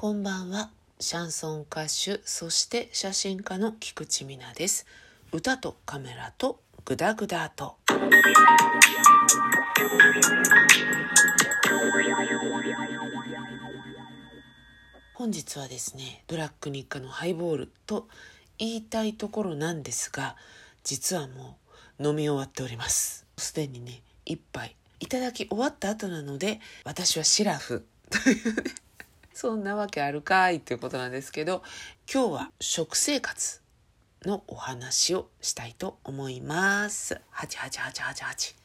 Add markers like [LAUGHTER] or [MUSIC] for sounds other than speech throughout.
こんばんは。シャンソン歌手、そして写真家の菊池美奈です。歌とカメラとグダグダと。本日はですね、ブラック日課のハイボールと言いたいところなんですが、実はもう飲み終わっております。すでにね、一杯いただき終わった後なので、私はシラフというね、そんなわけあるかいっていうことなんですけど今日は食生活のお話をしたいと思います。888888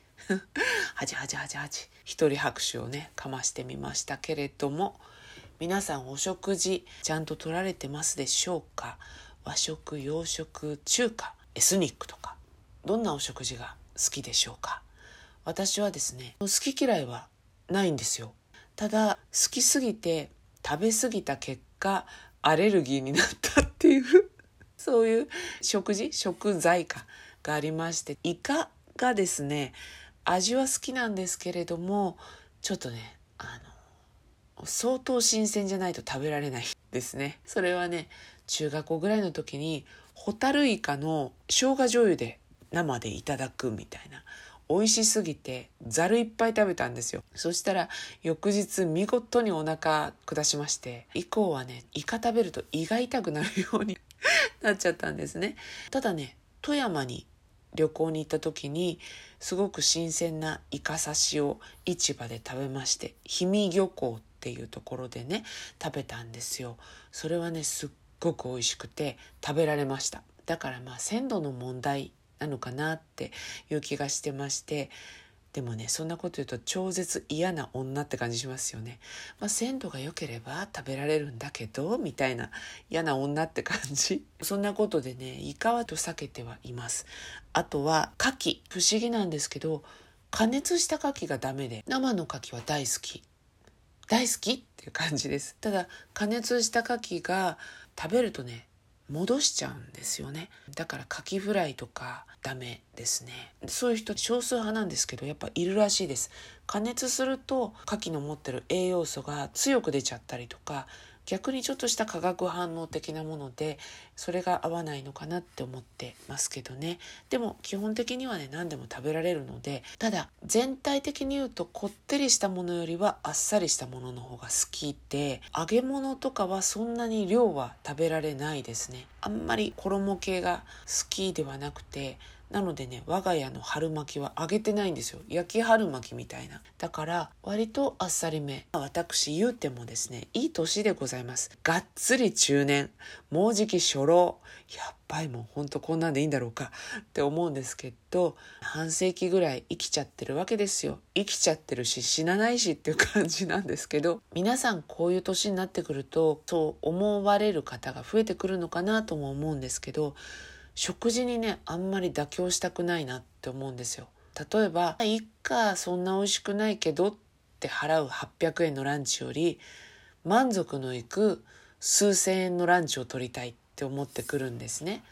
8888 [LAUGHS] 一人拍手をねかましてみましたけれども皆さんお食事ちゃんと取られてますでしょうか？和食洋食中華エスニックとかどんなお食事が好きでしょうか？私はですね好き嫌いはないんですよ。ただ好きすぎて食べ過ぎた結果アレルギーになったっていう。[LAUGHS] そういう食事食材かがありましてイカがですね味は好きなんですけれどもちょっとねあの相当新鮮じゃないと食べられないですね。それはね中学校ぐらいの時にホタルイカの生姜醤油で生でいただくみたいな。美味しすぎてざるいっぱい食べたんですよ。そしたら翌日見事にお腹下しまして以降はねイカ食べると胃が痛くなるように [LAUGHS] なっちゃったんですね。ただね富山に旅行に行った時にすごく新鮮なイカ刺しを市場で食べまして氷見漁港っていうところでね食べたんですよ。それはねすっごく美味しくて食べられました。だからまあ鮮度の問題なのかなっていう気がしてましてでもねそんなこと言うと超絶嫌な女って感じしますよね。まあ、鮮度が良ければ食べられるんだけどみたいな嫌な女って感じ。そんなことでねイカはと避けてはいます。あとは牡蠣不思議なんですけど加熱した牡蠣がダメで生の牡蠣は大好き。大好きっていう感じです。ただ加熱した牡蠣が食べるとね戻しちゃうんですよね。だからカキフライとかダメですね。そういう人少数派なんですけどやっぱいるらしいです。加熱すると牡蠣の持ってる栄養素が強く出ちゃったりとか逆にちょっとした化学反応的なものでそれが合わないのかなって思ってますけどね。でも基本的にはね何でも食べられるのでただ全体的に言うとこってりしたものよりはあっさりしたものの方が好きで揚げ物とかはそんなに量は食べられないですね。あんまり衣系が好きではなくてなのでね我が家の春巻きは揚げてないんですよ。焼き春巻きみたいな。だから割とあっさりめ。私言うてもですねいい年でございます。がっつり中年。もうじき初老。やっぱりもうほんとこんなんでいいんだろうか。って思うんですけど半世紀ぐらい生きちゃってるわけですよ。生きちゃってるし死なないしっていう感じなんですけど皆さんこういう年になってくるとそう思われる方が増えてくるのかなとも思うんですけど食事にねあんまり妥協したくないなって思うんですよ。例えば「いっかそんな美味しくないけど」って払う800円のランチより満足のいく数千円のランチを取りたいって思ってくるんですね。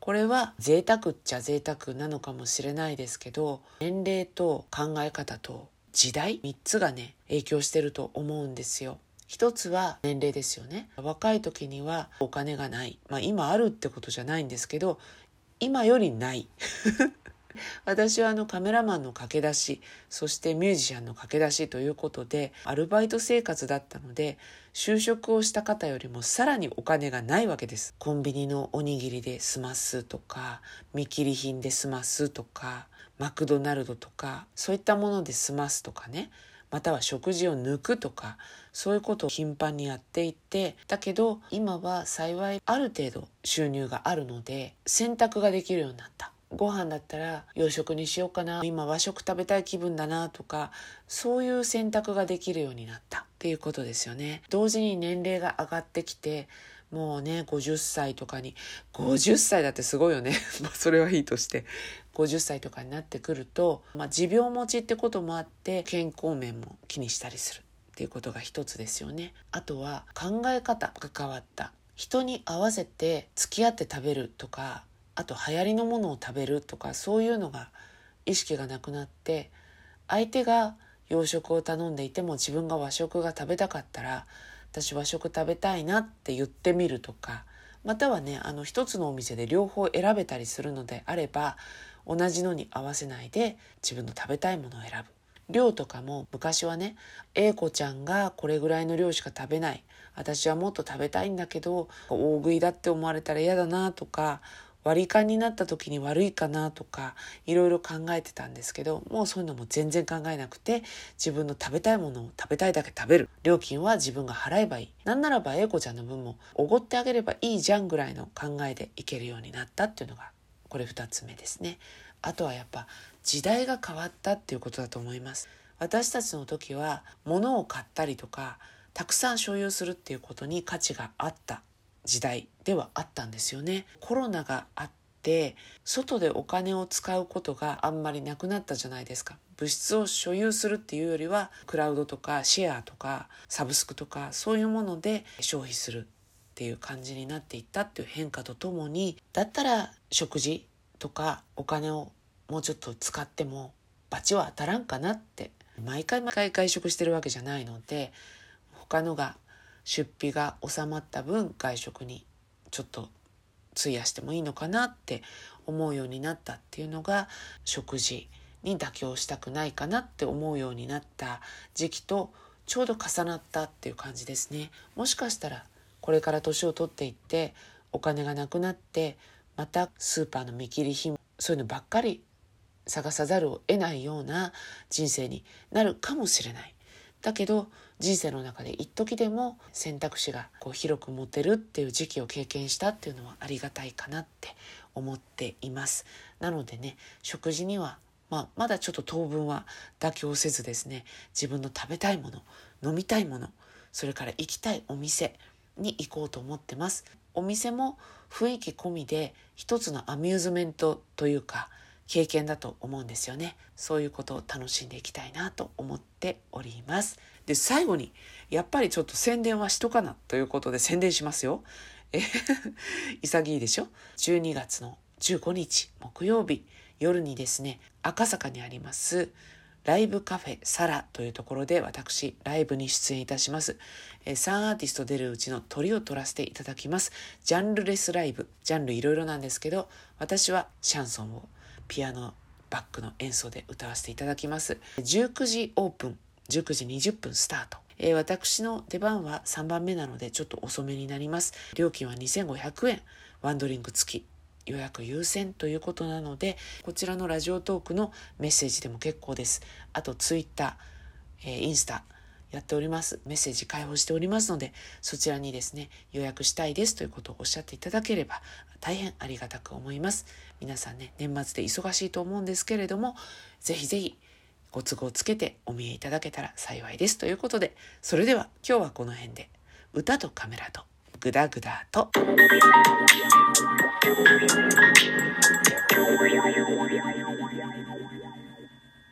これは贅沢っちゃ贅沢なのかもしれないですけど年齢と考え方と時代3つがね影響してると思うんですよ。一つは年齢ですよね。若い時にはお金がない。まあ今あるってことじゃないんですけど今よりない。[LAUGHS] 私はあのカメラマンの駆け出しそしてミュージシャンの駆け出しということでアルバイト生活だったので就職をした方よりもさらにお金がないわけです。コンビニのおにぎりで済ますとか見切り品で済ますとかマクドナルドとかそういったもので済ますとかね。または食事を抜くとかそういうことを頻繁にやっていてだけど今は幸いある程度収入があるので選択ができるようになった。ご飯だったら洋食にしようかな。今和食食べたい気分だなとかそういう選択ができるようになったっていうことですよね。同時に年齢が上がってきてもうね50歳とかに50歳だってすごいよね [LAUGHS] それはいいとして50歳とかになってくると、まあ、持病持ちってこともあって健康面も気にしたりするっていうことが一つですよね。あとは考え方が変わった。人に合わせて付き合って食べるとかあと流行りのものを食べるとかそういうのが意識がなくなって相手が洋食を頼んでいても自分が和食が食べたかったら私和食食べたいなって言ってみるとかまたはねあの一つのお店で両方選べたりするのであれば同じのに合わせないで自分の食べたいものを選ぶ。量とかも昔はね A 子ちゃんがこれぐらいの量しか食べない。私はもっと食べたいんだけど大食いだって思われたら嫌だなとか割り勘になった時に悪いかなとかいろいろ考えてたんですけどもうそういうのも全然考えなくて自分の食べたいものを食べたいだけ食べる。料金は自分が払えばいい。なんならば英子ちゃんの分もおごってあげればいいじゃんぐらいの考えでいけるようになったっていうのがこれ2つ目ですね。あとはやっぱ時代が変わったっていうことだと思います。私たちの時は物を買ったりとかたくさん所有するっていうことに価値があった。時代ではあったんですよね。コロナがあって外でお金を使うことがあんまりなくなったじゃないですか。物質を所有するっていうよりはクラウドとかシェアとかサブスクとかそういうもので消費するっていう感じになっていったっていう変化とともにだったら食事とかお金をもうちょっと使っても罰は当たらんかなって毎回毎回外食してるわけじゃないので他のが出費が収まった分外食にちょっと費やしてもいいのかなって思うようになったっていうのが食事に妥協したくないかなって思うようになった時期とちょうど重なったっていう感じですね。もしかしたらこれから年を取っていってお金がなくなってまたスーパーの見切り品そういうのばっかり探さざるを得ないような人生になるかもしれない。だけど人生の中で一時でも選択肢がこう広く持てるっていう時期を経験したっていうのはありがたいかなって思っています。なのでね食事にはまあ、まだちょっと当分は妥協せずですね自分の食べたいもの飲みたいものそれから行きたいお店に行こうと思ってます。お店も雰囲気込みで一つのアミューズメントというか経験だと思うんですよね。そういうことを楽しんでいきたいなと思っております。で最後にやっぱりちょっと宣伝はしとかなということで宣伝しますよえ潔いでしょ？12月の15日木曜日夜にですね赤坂にありますライブカフェサラというところで私ライブに出演いたします。え3アーティスト出るうちの鳥を取らせていただきます。ジャンルレスライブ。ジャンルいろいろなんですけど私はシャンソンをピアノバックの演奏で歌わせていただきます。19時オープン、19時20分スタート。えー、私の出番は3番目なのでちょっと遅めになります。料金は2500円、ワンドリンク付き。予約優先ということなので、こちらのラジオトークのメッセージでも結構です。あと、ツイッター、えー、インスタ、やっております。メッセージ開放しておりますので、そちらにですね、予約したいですということをおっしゃっていただければ、大変ありがたく思います。皆さんね、年末で忙しいと思うんですけれども、ぜひぜひご都合つけてお見えいただけたら幸いです。ということで、それでは今日はこの辺で、歌とカメラと、グダグダと。